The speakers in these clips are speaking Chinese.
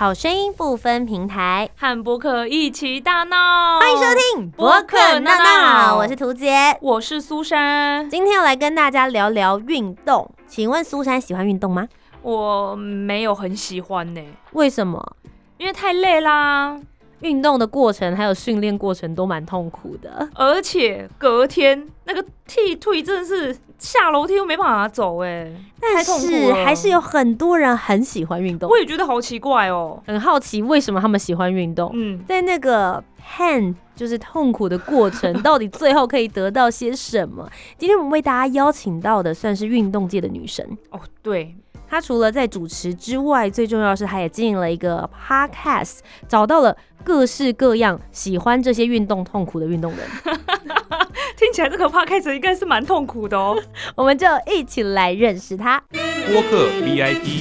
好声音不分平台，和播客一起大闹。欢迎收听博客闹闹，我是涂杰，我是苏珊。今天要来跟大家聊聊运动。请问苏珊喜欢运动吗？我没有很喜欢呢，为什么？因为太累啦，运动的过程还有训练过程都蛮痛苦的。而且隔天那个剃退真的是下楼梯又没办法走哎，但是还是有很多人很喜欢运动我。也觉得好奇怪哦。很好奇为什么他们喜欢运动？嗯，在那个 pain 就是痛苦的过程，到底最后可以得到些什么？今天我们为大家邀请到的算是运动界的女神。哦对，她除了在主持之外，最重要是她也经营了一个 podcast，找到了各式各样喜欢这些运动痛苦的运动人。听起来这个 p 开始应该是蛮痛苦的哦。我们就一起来认识他。播客 VIP，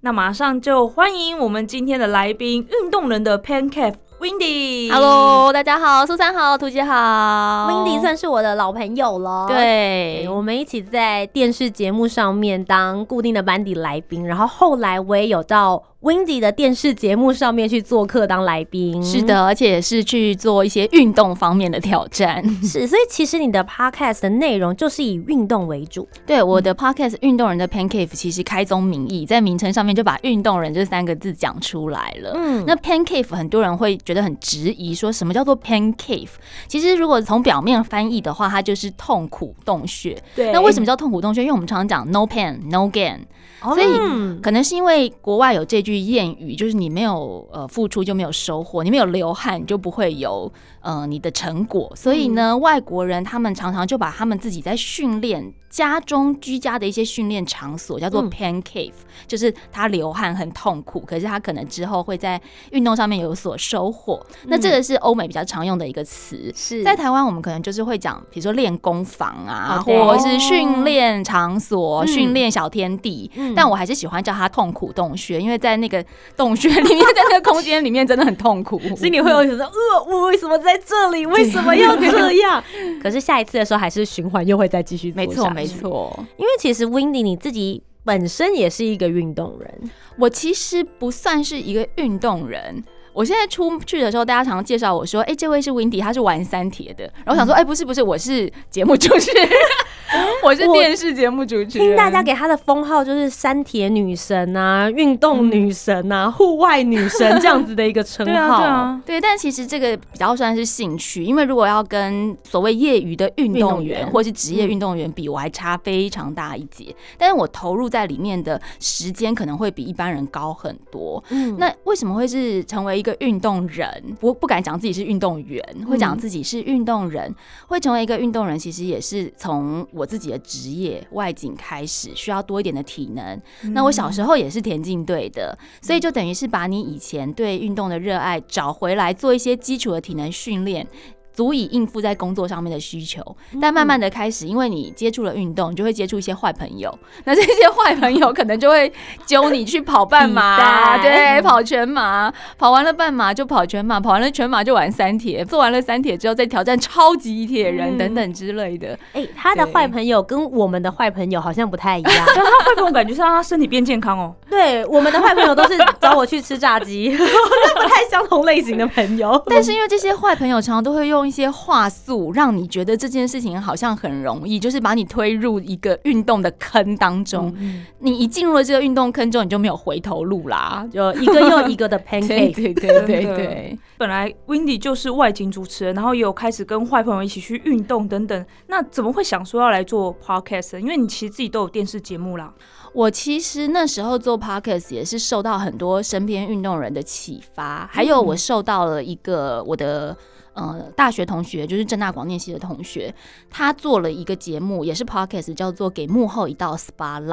那马上就欢迎我们今天的来宾，运动人的 Pancake Windy。Hello，大家好，苏珊好，图姐好 Windy 算是我的老朋友了。。对，我们一起在电视节目上面当固定的班底来宾，然后后来我也有到 Windy 的电视节目上面去做客当来宾。是，的，而且也是去做一些运动方面的挑战。是，所以其实你的 podcast 的内容就是以运动为主。对，我的 podcast《运动人的 Pancake》其实开宗明义，在名称上面就把“运动人”这三个字讲出来了。嗯，那 pancake 很多人会觉得很质疑，说什么叫做 pancake？其实如果从表面翻译的话，它就是痛苦洞穴。对那为什么叫痛苦洞穴？因为我们常常讲 no pain no gain，哦？所以嗯可能是因为国外有这句谚语，就是你没有呃付出就没有收获，你没有流汗就不会有呃你的成果。所以呢，外国人他们常常就把他们自己在训练家中居家的一些训练场所叫做嗯 pain cave，、就是他流汗很痛苦，可是他可能之后会在运动上面有所收获。那这个是欧美比较常用的一个词。是在台湾，我们可能就是会讲，比如说练功房啊，哦或者是训练场所、嗯训练小天地。嗯但我还是喜欢叫它痛苦洞穴，因为在那个洞穴里面，在那个空间里面真的很痛苦。心里会有觉得，呃，我为什么在这里？为什么要这样？可是下一次的时候，还是循环又会再继续做没错，没。错。因为其实 Windy 你自己本身也是一个运动人，我其实不算是一个运动人。我现在出去的时候，大家常常介绍我说：“哎、这位是 Windy，他是玩三铁的。”然后我想说：“哎、不是不是，我是节目主持人，我是电视节目主持人。”听大家给她的封号就是三铁女神啊、运动女神啊、户外女神这样子的一个称号。对啊对，啊，对，但其实这个比较算是兴趣，因为如果要跟所谓业余的运运动员或是职业运动员比，我还差非常大一截。但是我投入在里面的时间可能会比一般人高很多。嗯那为什么会是成为一个运动人？不不敢讲自己是运动员，会讲自己是运动人，会成为一个运动人，其实也是从我自己的职业外景开始，需要多一点的体能。那我小时候也是田径队的，所以就等于是把你以前对运动的热爱找回来，做一些基础的体能训练。足以应付在工作上面的需求，但慢慢的开始，因为你接触了运动，你就会接触一些坏朋友。那这些坏朋友可能就会揪你去跑半马，对，跑全马，跑完了半马就跑全马，跑完了全马就玩三铁，做完了三铁之后再挑战超级铁人嗯等等之类的。哎、他的坏朋友跟我们的坏朋友好像不太一样。但他坏朋友感觉是让他身体变健康哦。对，我们的坏朋友都是找我去吃炸鸡，那 不太相同类型的朋友。但是因为这些坏朋友常常都会用用一些话术，让你觉得这件事情好像很容易，就是把你推入一个运动的坑当中。你一进入了这个运动坑之后，你就没有回头路啦。就一个又一个的 pancake。对对对对对。本来 Windy 就是外景主持人，然后也有开始跟坏朋友一起去运动等等。那怎么会想说要来做 podcast？因为你其实自己都有电视节目啦。我其实那时候做 podcast 也是受到很多身边运动人的启发，还有我受到了一个我的呃大学同学，就是正大广电系的同学，他做了一个节目，也是 podcast，叫做《给幕后一道 spotlight》。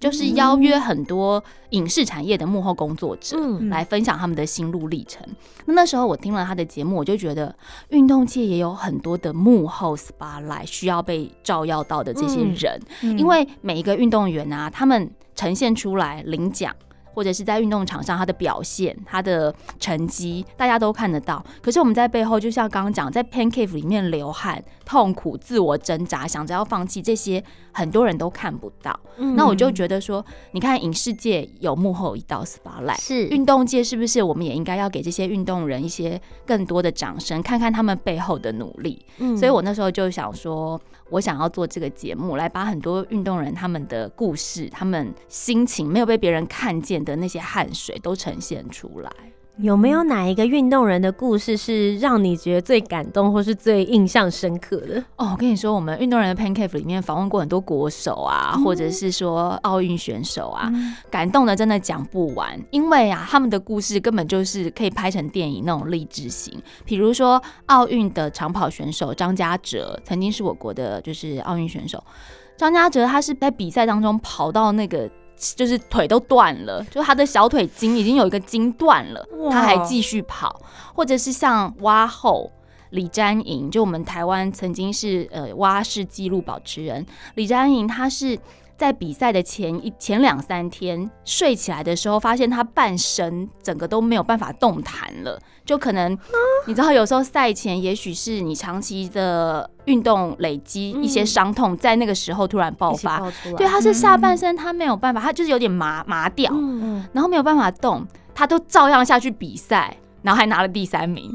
就是邀约很多影视产业的幕后工作者嗯来分享他们的心路历程。那那时候我听了他的节目，我就觉得运动界也有很多的幕后 spotlight 需要被照耀到的这些嗯人。嗯因为每一个运动员啊，他们呈现出来领奖。或者是在运动场上他的表现、他的成绩，大家都看得到。可是我们在背后，就像刚刚讲，在 Pan Cave 里面流汗、痛苦、自我挣扎，想着要放弃，这些很多人都看不到。嗯那我就觉得说，你看影视界有幕后一道 spotlight，是运动界是不是我们也应该要给这些运动人一些更多的掌声，看看他们背后的努力？嗯所以我那时候就想说，我想要做这个节目，来把很多运动人他们的故事、他们心情没有被别人看见的那些汗水都呈现出来。有没有哪一个运动人的故事是让你觉得最感动或是最印象深刻的？哦，我跟你说，我们运动人的 Pancake 里面访问过很多国手啊，或者是说奥运选手啊，感动的真的讲不完，因为啊，他们的故事根本就是可以拍成电影那种励志型。比如说奥运的长跑选手张家哲，曾经是我国的就是奥运选手。张家哲他是在比赛当中跑到那个。就是腿都断了，就他的小腿筋已经有一个筋断了，他还继续跑，或者是像蛙后李占莹，就我们台湾曾经是呃蛙式纪录保持人，李占莹他是在比赛的前一前两三天睡起来的时候，发现他半身整个都没有办法动弹了，就可能、你知道，有时候赛前也许是你长期的运动累积一些伤痛，在那个时候突然爆发，对，他是下半身他没有办法，他就是有点麻麻掉，嗯，然后没有办法动，他都照样下去比赛。然后还拿了第三名，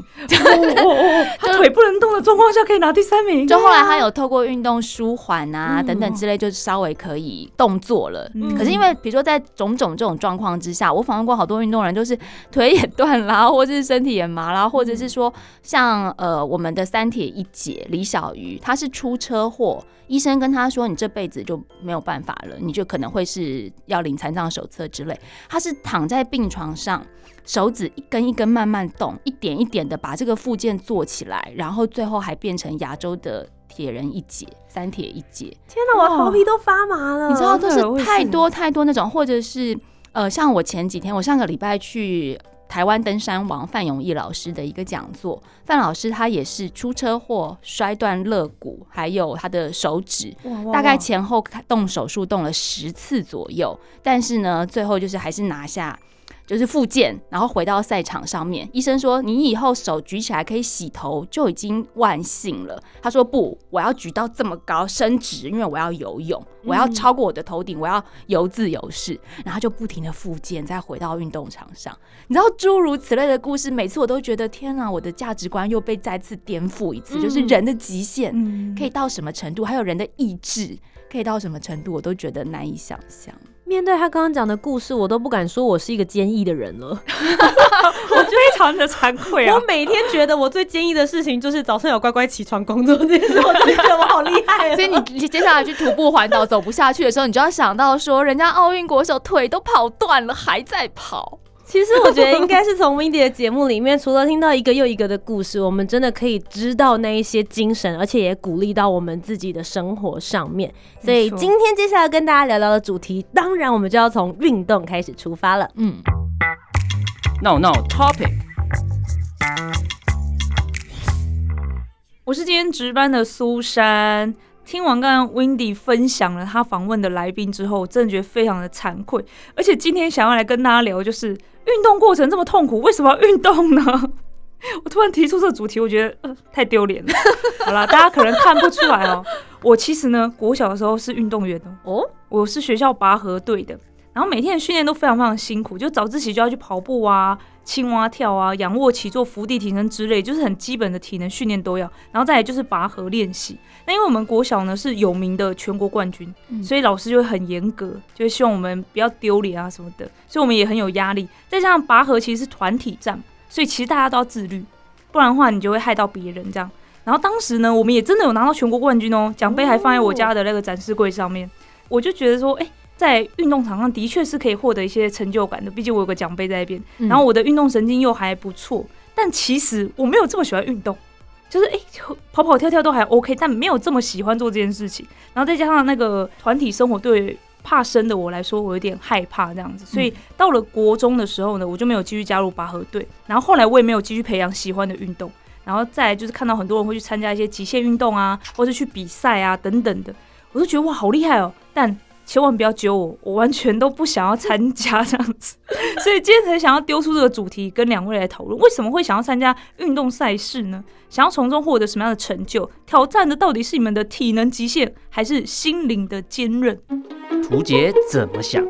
他腿不能动的状况下可以拿第三名，就后来他有透过运动舒缓啊、等等之类，就稍微可以动作了。可是因为比如说在种种这种状况之下，我访问过好多运动人，就是腿也断啦，或者是身体也麻啦，或者是说像呃我们的三铁一姐李小鱼，她是出车祸，医生跟他说你这辈子就没有办法了，你就可能会是要领残障手册之类。他是躺在病床上。手指一根一根慢慢动，一点一点的把这个附件做起来，然后最后还变成亚洲的铁人一姐，三铁一姐。天哪，我的头皮都发麻了。你知道，都真的我也是是太多太多那种，或者是呃，像我前几天，我上个礼拜去台湾登山王范永义老师的一个讲座，范老师他也是出车祸摔断肋骨，还有他的手指，哇哇大概前后动手术动了十次左右，但是呢，最后就是还是拿下。就是复健，然后回到赛场上面。医生说你以后手举起来可以洗头，就已经万幸了。他说不，我要举到这么高伸直，因为我要游泳，我要超过我的头顶，我要游自由式。然后就不停的复健，再回到运动场上。你知道诸如此类的故事，每次我都觉得天啊，我的价值观又被再次颠覆一次，嗯就是人的极限。嗯可以到什么程度，还有人的意志可以到什么程度，我都觉得难以想象。面对他刚刚讲的故事，我都不敢说我是一个坚毅的人了。我非常的惭愧啊我。每天觉得我最坚毅的事情就是早上有乖乖起床工作这件事，我觉得我好厉害所以你接下来去徒步环岛走不下去的时候，你就要想到说，人家奥运国手腿都跑断了，还在跑。其实我觉得应该是从 Windy 的节目里面，除了听到一个又一个的故事，我们真的可以知道那一些精神，而且也鼓励到我们自己的生活上面。所以今天接下来跟大家聊聊的主题，当然我们就要从运动开始出发了。嗯，，No No Topic，我是今天值班的苏珊。听完刚刚 Windy 分享了他访问的来宾之后，我真的觉得非常的惭愧。而且今天想要来跟大家聊，就是运动过程这么痛苦，为什么要运动呢？我突然提出这个主题，我觉得、呃、太丢脸了。好啦，大家可能看不出来哦，我其实呢，国小的时候是运动员哦，哦，我是学校拔河队的。然然后每天的训练都非常非常辛苦，就早自习就要去跑步啊、青蛙跳啊、仰卧起坐、伏地挺身之类，就是很基本的体能训练都要。然后再来就是拔河练习。那因为我们国小呢是有名的全国冠军，嗯所以老师就会很严格，就会希望我们不要丢脸啊什么的，所以我们也很有压力。再加上拔河其实是团体战，所以其实大家都要自律，不然的话你就会害到别人这样。然后当时呢，我们也真的有拿到全国冠军哦，奖杯还放在我家的那个展示柜上面。我就觉得说，哎、在运动场上的确是可以获得一些成就感的，毕竟我有个奖杯在那边。嗯然后我的运动神经又还不错，但其实我没有这么喜欢运动，就是哎、跑跑跳跳都还 OK，但没有这么喜欢做这件事情。然后再加上那个团体生活对怕生的我来说，我有点害怕这样子，所以到了国中的时候呢，我就没有继续加入拔河队。然后后来我也没有继续培养喜欢的运动。然后再来就是看到很多人会去参加一些极限运动啊，或是去比赛啊等等的，我就觉得哇好厉害哦，但千万不要揪我，我完全都不想要参加这样子。所以今天才想要丢出这个主题，跟两位来讨论，为什么会想要参加运动赛事呢？想要从中获得什么样的成就？挑战的到底是你们的体能极限，还是心灵的坚韧？图杰怎么想？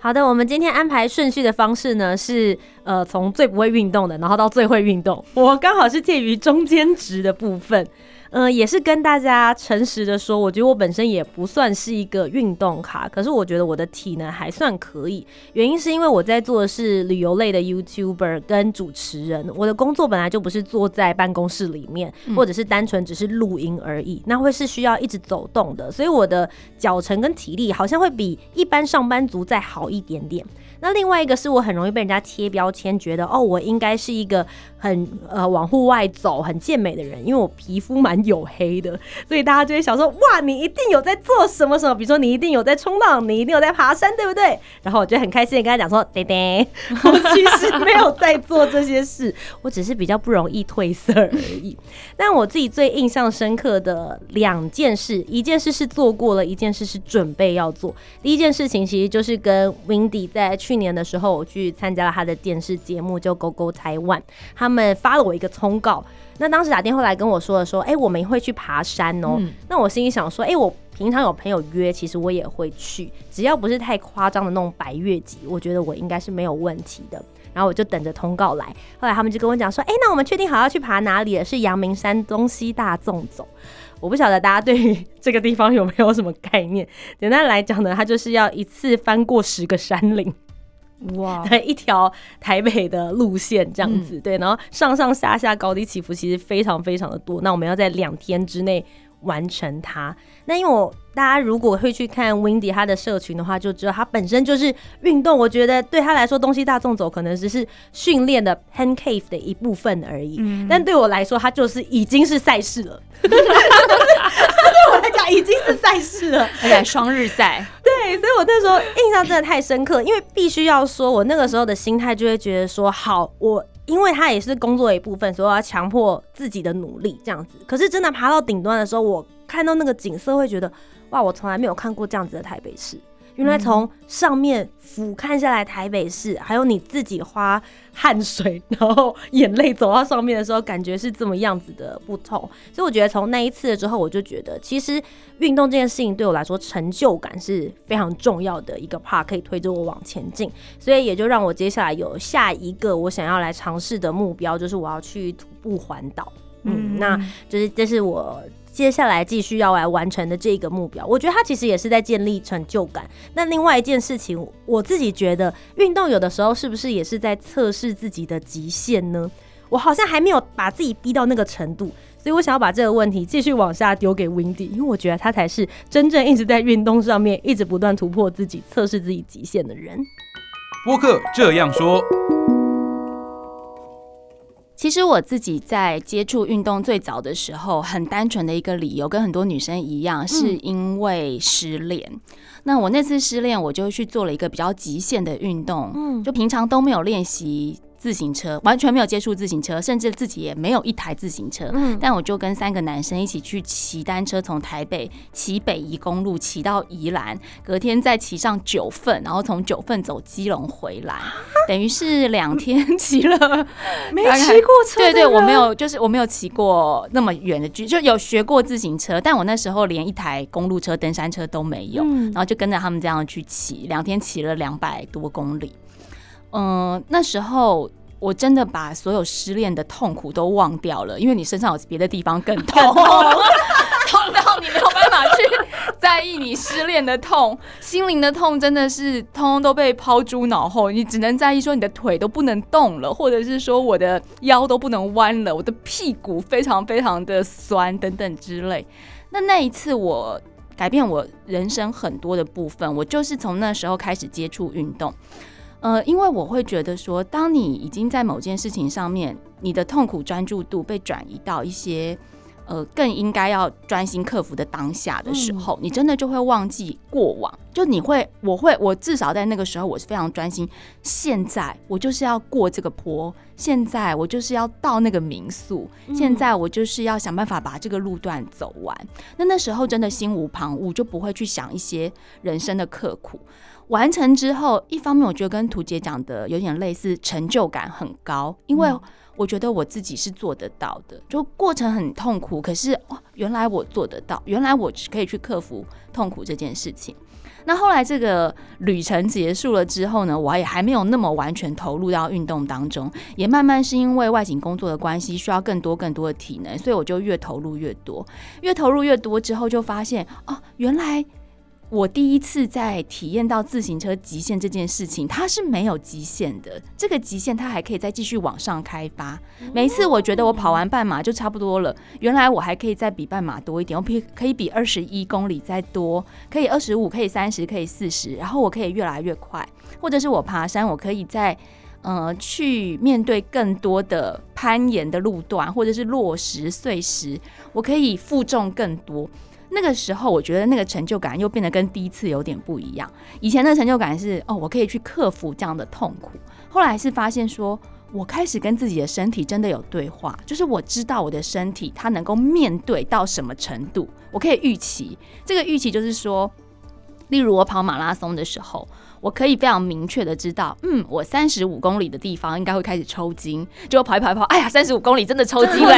好的，我们今天安排顺序的方式呢是，呃，从最不会运动的，然后到最会运动。我刚好是介于中间值的部分，呃，也是跟大家诚实的说，我觉得我本身也不算是一个运动咖，可是我觉得我的体能还算可以。原因是因为我在做的是旅游类的 YouTuber 跟主持人，我的工作本来就不是坐在办公室里面，或者是单纯只是录音而已，那会是需要一直走动的，所以我的脚程跟体力好像会比一般上班族再好一点点。那另外一个是我很容易被人家贴标签，觉得哦，我应该是一个很呃往户外走、很健美的人，因为我皮肤蛮黝黑的，所以大家就会想说，哇，你一定有在做什么什么，比如说你一定有在冲浪，你一定有在爬山，对不对？然后我就很开心的跟他讲说，爹爹，我其实没有在做这些事，我只是比较不容易褪色而已。但我自己最印象深刻的两件事，一件事是做过了，一件事是准备要做。第一件事情其实就是跟 Windy 在去年的时候，我去参加了他的电视节目，就《Go Go 台湾》，他们发了我一个通告。那当时打电话来跟我说的说，哎、我们会去爬山哦、嗯那我心里想说，哎、我平常有朋友约，其实我也会去，只要不是太夸张的那种白月级，我觉得我应该是没有问题的。然后我就等着通告来，后来他们就跟我讲说，哎、那我们确定好要去爬哪里了？是阳明山东西大纵走。我不晓得大家对于这个地方有没有什么概念？简单来讲呢，它就是要一次翻过十个山岭。哇，的 一条台北的路线这样子，对，然后上上下下高低起伏其实非常非常的多。那我们要在两天之内完成它。那因为我大家如果会去看 Windy 他的社群的话，就知道他本身就是运动。我觉得对他来说，东西大众走可能只是训练的 hand cave 的一部分而已。嗯但对我来说，它就是已经是赛事了。已经是赛事了。而且双日赛，对，所以我那时候印象真的太深刻，因为必须要说，我那个时候的心态就会觉得说，好，我因为它也是工作的一部分，所以我要强迫自己的努力这样子。可是真的爬到顶端的时候，我看到那个景色，会觉得，哇，我从来没有看过这样子的台北市。原来从上面俯瞰下来台北市，还有你自己花汗水，然后眼泪走到上面的时候，感觉是这么样子的不同。所以我觉得从那一次之后，我就觉得其实运动这件事情对我来说，成就感是非常重要的一个 part，可以推着我往前进。所以也就让我接下来有下一个我想要来尝试的目标，就是我要去徒步环岛。嗯，那就是这是我接下来继续要来完成的这个目标。我觉得它其实也是在建立成就感。那另外一件事情，我自己觉得运动有的时候是不是也是在测试自己的极限呢？我好像还没有把自己逼到那个程度，所以我想要把这个问题继续往下丢给 Windy，因为我觉得他才是真正一直在运动上面一直不断突破自己、测试自己极限的人。播客这样说，其实我自己在接触运动最早的时候，很单纯的一个理由，跟很多女生一样，是因为失恋。那我那次失恋，我就去做了一个比较极限的运动，嗯就平常都没有练习自行车，完全没有接触自行车，甚至自己也没有一台自行车。嗯，但我就跟三个男生一起去骑单车，从台北骑北宜公路骑到宜兰，隔天再骑上九份，然后从九份走基隆回来，等于是两天骑了。没大概骑过车，对对，我没。有，就是我没有骑过那么远的距，就有学过自行车，但我那时候连一台公路车、登山车都没有，嗯然后就跟着他们这样去骑，两天骑了两百多公里。嗯、那时候我真的把所有失恋的痛苦都忘掉了，因为你身上有别的地方更痛，痛到你没有办法去在意你失恋的痛，心灵的痛真的是通通都被抛诸脑后，你只能在意说你的腿都不能动了，或者是说我的腰都不能弯了，我的屁股非常非常的酸等等之类。那那一次我改变我人生很多的部分，我就是从那时候开始接触运动。呃，因为我会觉得说，当你已经在某件事情上面，你的痛苦专注度被转移到一些呃更应该要专心克服的当下的时候，你真的就会忘记过往。就你会，我会，我至少在那个时候，我是非常专心。现在我就是要过这个坡，现在我就是要到那个民宿，现在我就是要想办法把这个路段走完。那那时候真的心无旁骛，就不会去想一些人生的刻苦。完成之后，一方面我觉得跟图姐讲的有点类似，成就感很高，因为我觉得我自己是做得到的。就过程很痛苦，可是哦，原来我做得到，原来我可以去克服痛苦这件事情。那后来这个旅程结束了之后呢，我也还没有那么完全投入到运动当中，也慢慢是因为外景工作的关系，需要更多更多的体能，所以我就越投入越多，越投入越多之后，就发现哦，原来。我第一次在体验到自行车极限这件事情，它是没有极限的。这个极限它还可以再继续往上开发。每一次我觉得我跑完半马就差不多了，原来我还可以再比半马多一点，我比可以比二十一公里再多，可以二十五，可以三十，可以四十，然后我可以越来越快，或者是我爬山，我可以在。呃，去面对更多的攀岩的路段，或者是落石、碎石，我可以负重更多。那个时候，我觉得那个成就感又变得跟第一次有点不一样。以前的成就感是，哦，我可以去克服这样的痛苦。后来是发现说，我开始跟自己的身体真的有对话，就是我知道我的身体它能够面对到什么程度，我可以预期。这个预期就是说，例如我跑马拉松的时候。我可以非常明确的知道，嗯，我三十五公里的地方应该会开始抽筋，结果跑一跑一跑，哎呀，三十五公里真的抽筋了，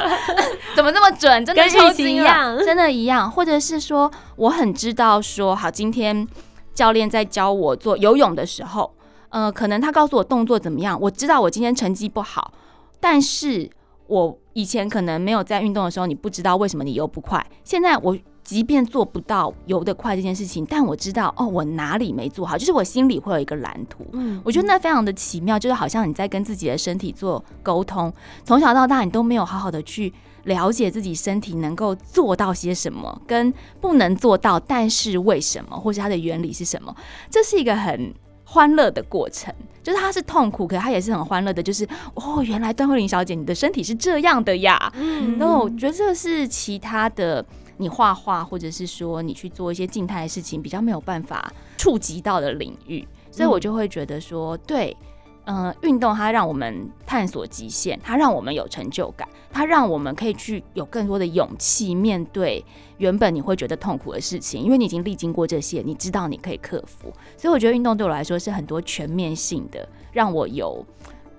怎么这么准？真的跟抽筋，一样真的一样。或者是说，我很知道说，好，今天教练在教我做游泳的时候，呃，可能他告诉我动作怎么样，我知道我今天成绩不好，但是我以前可能没有在运动的时候，你不知道为什么你游不快，现在我。即便做不到游得快这件事情，但我知道哦，我哪里没做好，就是我心里会有一个蓝图。嗯我觉得那非常的奇妙，就是好像你在跟自己的身体做沟通，从小到大你都没有好好的去了解自己身体能够做到些什么，跟不能做到，但是为什么，或是它的原理是什么，这是一个很欢乐的过程。就是它是痛苦，可是它也是很欢乐的。就是哦，原来段慧玲小姐你的身体是这样的呀。嗯然后我觉得这是其他的，你画画或者是说你去做一些静态的事情，比较没有办法触及到的领域，所以我就会觉得说，对，呃，运动它让我们探索极限，它让我们有成就感，它让我们可以去有更多的勇气面对原本你会觉得痛苦的事情，因为你已经历经过这些，你知道你可以克服。所以我觉得运动对我来说是很多全面性的，让我有。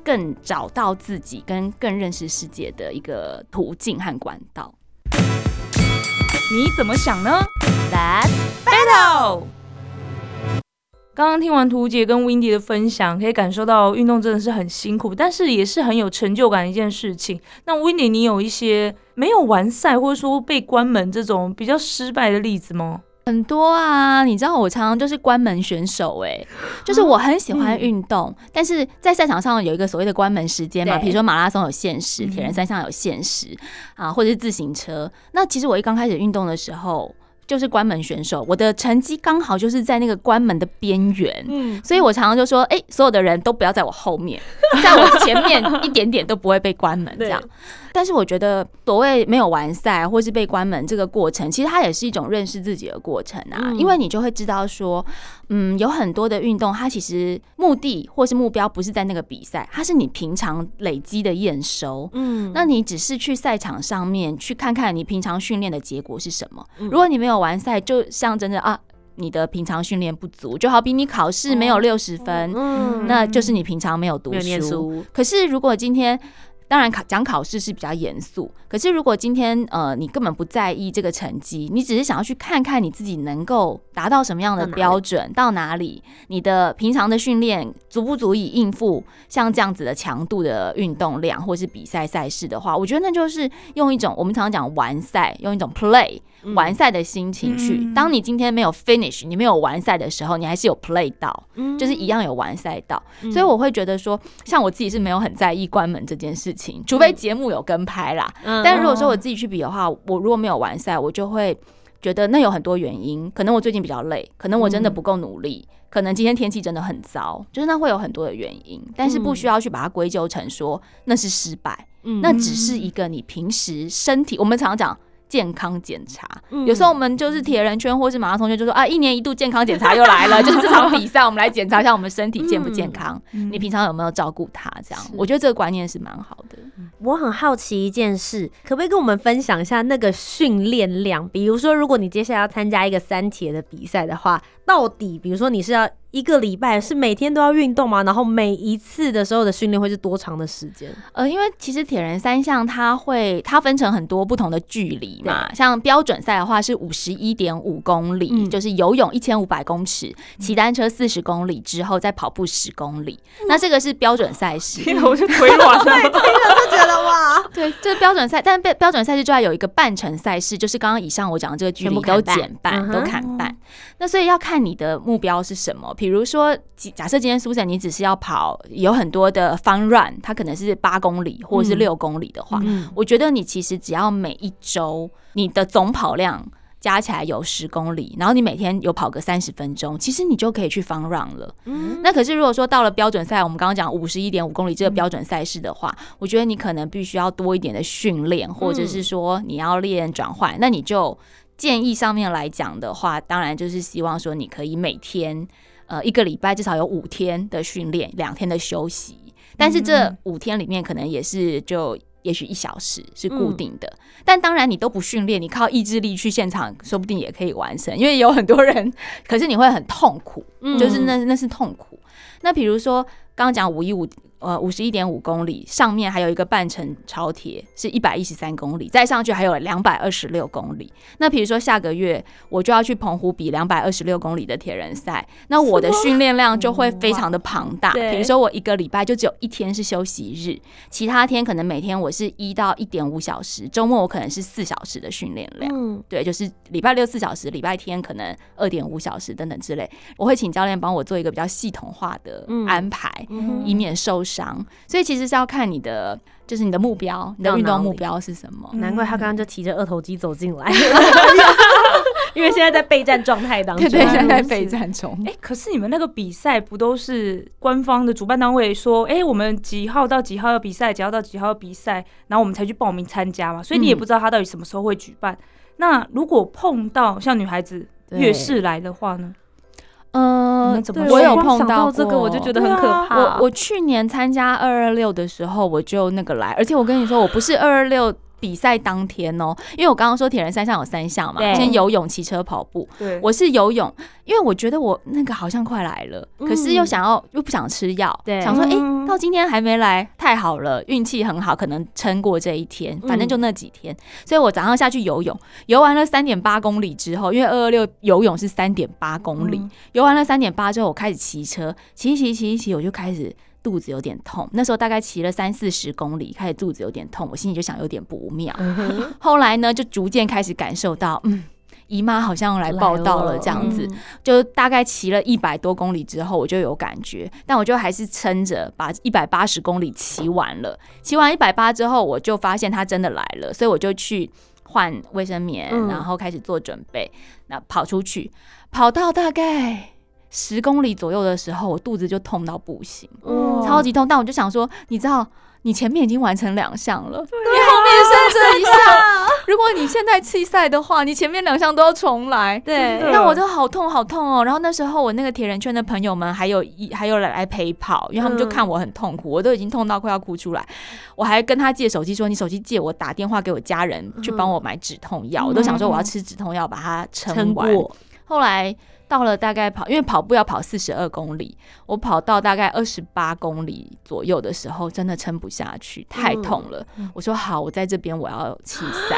更找到自己跟更认识世界的一个途径和管道。你怎么想呢？Let's battle。刚刚听完图姐跟 Windy 的分享，可以感受到运动真的是很辛苦，但是也是很有成就感的一件事情。那 Windy，你有一些没有完赛或者说被关门这种比较失败的例子吗？很多啊，你知道我常常就是关门选手哎、就是我很喜欢运动，但是在赛场上有一个所谓的关门时间嘛，比如说马拉松有限时，嗯铁人三项有限时啊，或者是自行车。那其实我一刚开始运动的时候。就是关门选手，我的成绩刚好就是在那个关门的边缘，嗯，所以我常常就说，哎、所有的人都不要在我后面，在我前面一点点都不会被关门 这样对。但是我觉得所谓没有完赛或是被关门这个过程，其实它也是一种认识自己的过程啊，嗯。因为你就会知道说，嗯，有很多的运动，它其实目的或是目标不是在那个比赛，它是你平常累积的验收。嗯，那你只是去赛场上面去看看你平常训练的结果是什么。嗯。如果你没有完赛，就象征着啊，你的平常训练不足，就好比你考试没有六十分，嗯。那就是你平常没有读。书，可是如果今天当然考讲考试是比较严肃，可是如果今天呃你根本不在意这个成绩，你只是想要去看看你自己能够达到什么样的标准，到哪里，你的平常的训练足不足以应付像这样子的强度的运动量或是比赛赛事的话，我觉得那就是用一种我们常常讲完赛，用一种 play 嗯完赛的心情去。嗯当你今天没有 finish，你没有完赛的时候，你还是有 play 到。嗯就是一样有完赛到，嗯所以我会觉得说，像我自己是没有很在意关门这件事情，除非节目有跟拍啦。嗯但如果说我自己去比的话，我如果没有完赛，我就会觉得那有很多原因，可能我最近比较累，可能我真的不够努力。可能今天天气真的很糟，就是那会有很多的原因，但是不需要去把它归咎成说那是失败，嗯那只是一个你平时身体，我们常常讲健康检查，嗯有时候我们就是铁人圈或是马拉松圈就说啊，一年一度健康检查又来了，就是这场比赛我们来检查一下我们身体健不健康，嗯你平常有没有照顾它？这样，我觉得这个观念是蛮好的。我很好奇一件事，可不可以跟我们分享一下那个训练量？比如说，如果你接下来要参加一个三铁的比赛的话，到底比如说你是要一个礼拜是每天都要运动吗？然后每一次的时候的训练会是多长的时间？呃，因为其实铁人三项它会它分成很多不同的距离嘛，像标准赛的话是五十一点五公里，嗯就是游泳一千五百公尺，骑单车四十公里之后再跑步十公里，那这个是标准赛事。我就腿软了。就觉得哇，对，这个标准赛，但标标准赛事就要有一个半程赛事，就是刚刚以上我讲的这个距离都减半，都砍半。那所以要看你的目标是什么。比如说，假假设今天苏珊你只是要跑有很多的 fun run，它可能是八公里或者是嗯六公里的话，嗯我觉得你其实只要每一周你的总跑量。加起来有十公里，然后你每天有跑个三十分钟，其实你就可以去 fun run 了。嗯那可是如果说到了标准赛，我们刚刚讲五十一点五公里这个标准赛事的话，我觉得你可能必须要多一点的训练，或者是说你要练转换，那你就建议上面来讲的话，当然就是希望说你可以每天呃一个礼拜至少有五天的训练，两天的休息，但是这五天里面可能也是就。也许一小时是固定的，但当然你都不训练，你靠意志力去现场，说不定也可以完成。因为有很多人，可是你会很痛苦，嗯就是那那是痛苦。那比如说刚刚讲五一五呃五十一点五公里，上面还有一个半程超铁是一百一十三公里，再上去还有两百二十六公里。那比如说下个月我就要去澎湖比两百二十六公里的铁人赛，那我的训练量就会非常的庞大。比如说我一个礼拜就只有一天是休息日，其他天可能每天我是一到一点五小时，周末我可能是四小时的训练量。嗯对，就是礼拜六四小时，礼拜天可能二点五小时等等之类。我会请教练帮我做一个比较系统化的嗯安排，嗯以免受伤。所以其实是要看你的，就是你的目标，你的运动目标是什么。难怪他刚刚就提着二头肌走进来，因为现在在备战状态当中。对对，现在在备战中。哎、可是你们那个比赛不都是官方的主办单位说，哎、我们几号到几号要比赛，几号到几号要比赛，然后我们才去报名参加嘛，所以你也嗯不知道他到底什么时候会举办。那如果碰到像女孩子对月事来的话呢？你呃怎么，我有碰到这个，我就觉得很可怕。我我去年参加二二六的时候，我就那个来，而且我跟你说，我不是二二六比赛当天哦，因为我刚刚说铁人三项有三项嘛，对。先游泳、骑车、跑步。对，我是游泳，因为我觉得我那个好像快来了，可是又想要又不想吃药，想说诶，嗯。到今天还没来，太好了，运气很好，可能撑过这一天，反正就那几天，所以我早上下去游泳，游完了三点八公里之后，因为二二六游泳是三点八公里，嗯。游完了三点八之后，我开始骑车，骑一骑骑骑，我就开始。肚子有点痛，那时候大概骑了三四十公里，开始肚子有点痛，我心里就想有点不妙。嗯后来呢，就逐渐开始感受到，嗯，姨妈好像来报道了这样子。就大概骑了一百多公里之后，我就有感觉，但我就还是撑着把一百八十公里骑完了。骑完一百八之后，我就发现它真的来了，所以我就去换卫生棉，嗯然后开始做准备，那跑出去，跑到大概。十公里左右的时候，我肚子就痛到不行，嗯超级痛。但我就想说，你知道你前面已经完成两项了，你后面剩这一项。如果你现在弃赛的话，你前面两项都要重来。对那我就好痛好痛哦。然后那时候我那个铁人圈的朋友们还有一还有来来陪跑，因为他们就看我很痛苦，我都已经痛到快要哭出来。我还跟他借手机说：“你手机借我，打电话给我家人去帮我买止痛药。我都想说我要吃止痛药把它撑撑完。过，后来到了大概跑，因为跑步要跑四十二公里，我跑到大概二十八公里左右的时候，真的撑不下去，太痛了。我说好，我在这边我要弃赛，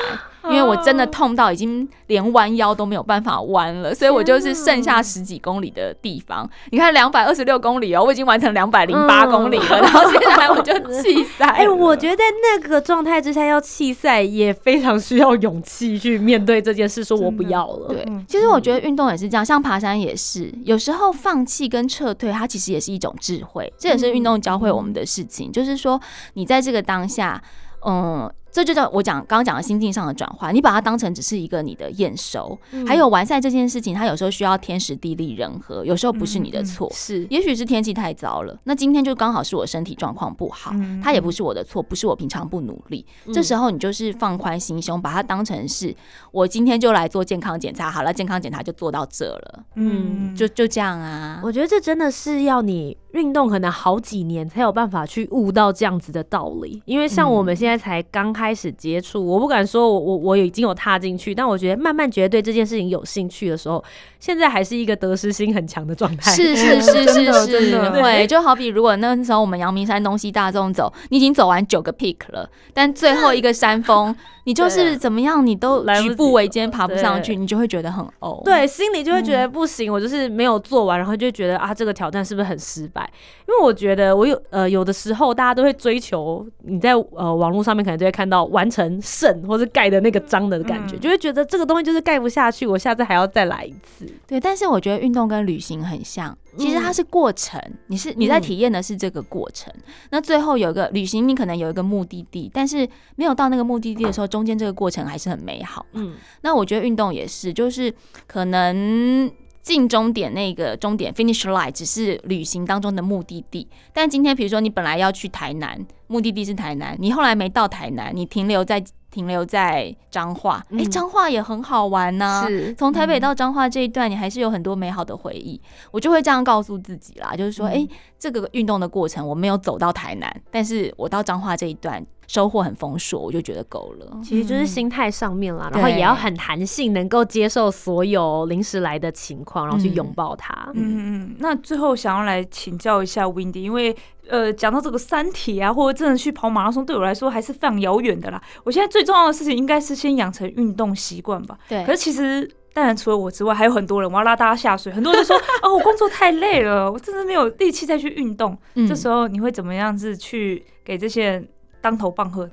因为我真的痛到已经连弯腰都没有办法弯了，所以我就是剩下十几公里的地方。你看两百二十六公里哦，我已经完成两百零八公里了，然后接下来我就弃赛了。哎、我觉得在那个状态之下要弃赛，也非常需要勇气去面对这件事，说我不要了。对嗯，其实我觉得运动也是这样，像爬山也是，有时候放弃跟撤退，它其实也是一种智慧，这也是运动教会我们的事情，就是说你在这个当下，嗯。这就叫我讲刚刚讲的心境上的转换，你把它当成只是一个你的验收，还有完赛这件事情，它有时候需要天时地利人和，有时候不是你的错，是。也许是天气太糟了，那今天就刚好是我身体状况不好，嗯它也不是我的错，不是我平常不努力。这时候你就是放宽心胸，把它当成是我今天就来做健康检查，好了，健康检查就做到这了，嗯，就就这样啊。我觉得这真的是要你运动可能好几年才有办法去悟到这样子的道理，因为像我们现在才刚开始接触，我不敢说我我我已经有踏进去，但我觉得慢慢觉得对这件事情有兴趣的时候，现在还是一个得失心很强的状态。是是是是是，会就好比如果那时候我们阳明山东西大众走，你已经走完九个 peak 了，但最后一个山峰，你就是怎么样，你都来不及举步维艰，爬不上去，你就会觉得很呕。对，心里就会觉得不行，我就是没有做完，然后就觉得啊，这个挑战是不是很失败？因为我觉得我有呃，有的时候大家都会追求你在呃网络上面可能就会看到完成胜或是盖的那个章的感觉，嗯就会觉得这个东西就是盖不下去，我下次还要再来一次。对，但是我觉得运动跟旅行很像，其实嗯它是过程，你是你在嗯体验的是这个过程。那最后有一个旅行，你可能有一个目的地，但是没有到那个目的地的时候，中间这个过程还是很美好。嗯，那我觉得运动也是，就是可能。进终点那个终点 finish line 只是旅行当中的目的地，但今天比如说你本来要去台南，目的地是台南，你后来没到台南，你停留在停留在彰化，哎、嗯彰化也很好玩呐、是。从台北到彰化这一段，你还是有很多美好的回忆。我就会这样告诉自己啦，就是说，哎、这个运动的过程我没有走到台南，但是我到彰化这一段收获很丰硕，我就觉得够了。其实就是心态上面啦，对然后也要很弹性，能够接受所有临时来的情况，然后去嗯拥抱它。嗯嗯，那最后想要来请教一下 Windy，因为呃，讲到这个三体啊，或者真的去跑马拉松，对我来说还是非常遥远的啦。我现在最重要的事情应该是先养成运动习惯吧。对可是其实。当然，除了我之外，还有很多人，我要拉大家下水。很多人说：“哦，我工作太累了，我真的没有力气再去运动。嗯这时候你会怎么样子去给这些人当头棒喝的？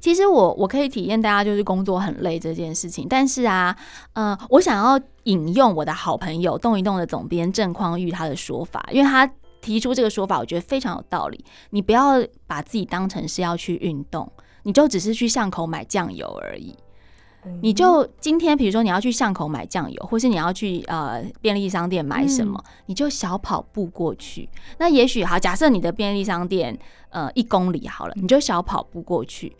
其实我我可以体验大家就是工作很累这件事情，但是啊，呃，我想要引用我的好朋友动一动的总编郑匡玉他的说法，因为他提出这个说法，我觉得非常有道理。你不要把自己当成是要去运动，你就只是去巷口买酱油而已。你就今天，比如说你要去巷口买酱油，或是你要去呃便利商店买什么，你就小跑步过去。那也许好，假设你的便利商店呃一公里好了，你就小跑步过去。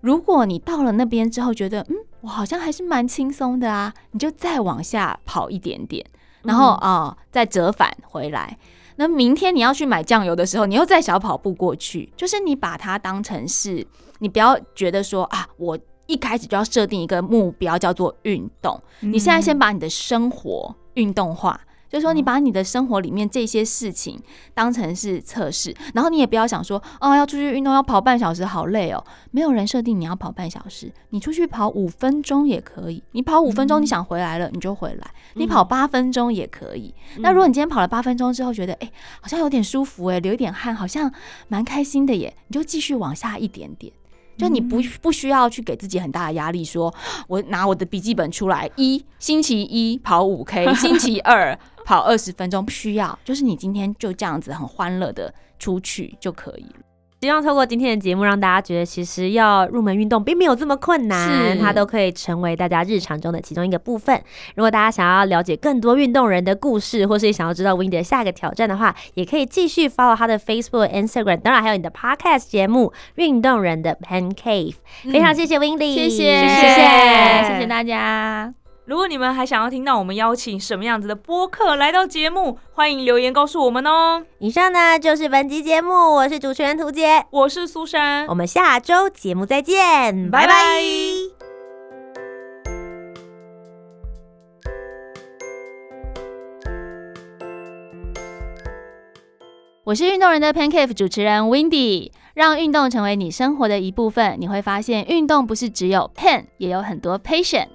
如果你到了那边之后觉得嗯，我好像还是蛮轻松的啊，你就再往下跑一点点，然后啊、再折返回来。那明天你要去买酱油的时候，你又再小跑步过去，就是你把它当成是，你不要觉得说啊，我一开始就要设定一个目标叫做运动，你现在先把你的生活运动化，就是说你把你的生活里面这些事情当成是测试，然后你也不要想说哦要出去运动要跑半小时好累哦，没有人设定你要跑半小时，你出去跑五分钟也可以，你跑五分钟你想回来了你就回来，你跑八分钟也可以。那如果你今天跑了八分钟之后觉得哎、好像有点舒服哎、流一点汗好像蛮开心的耶，你就继续往下一点点。就你不不需要去给自己很大的压力说我拿我的笔记本出来，一星期一跑五 K，星期二跑二十分钟，不需要，就是你今天就这样子很欢乐的出去就可以了。希望透过今天的节目，让大家觉得其实要入门运动并没有这么困难，它都可以成为大家日常中的其中一个部分。如果大家想要了解更多运动人的故事，或是想要知道 Windy 的下一个挑战的话，也可以继续 follow 他的 Facebook、Instagram，当然还有你的 Podcast 节目《运动人的 Pan Cave》。非常谢谢 Windy，谢谢谢谢谢谢谢大家。如果你们还想要听到我们邀请什么样子的播客来到节目，欢迎留言告诉我们哦。以上呢就是本集节目，我是主持人涂杰，我是苏珊我，们下周节目再见，拜拜拜拜我是运动人的 Pancake 主持人 Windy，让运动成为你生活的一部分，你会发现运动不是只有 pen，也有很多 patient。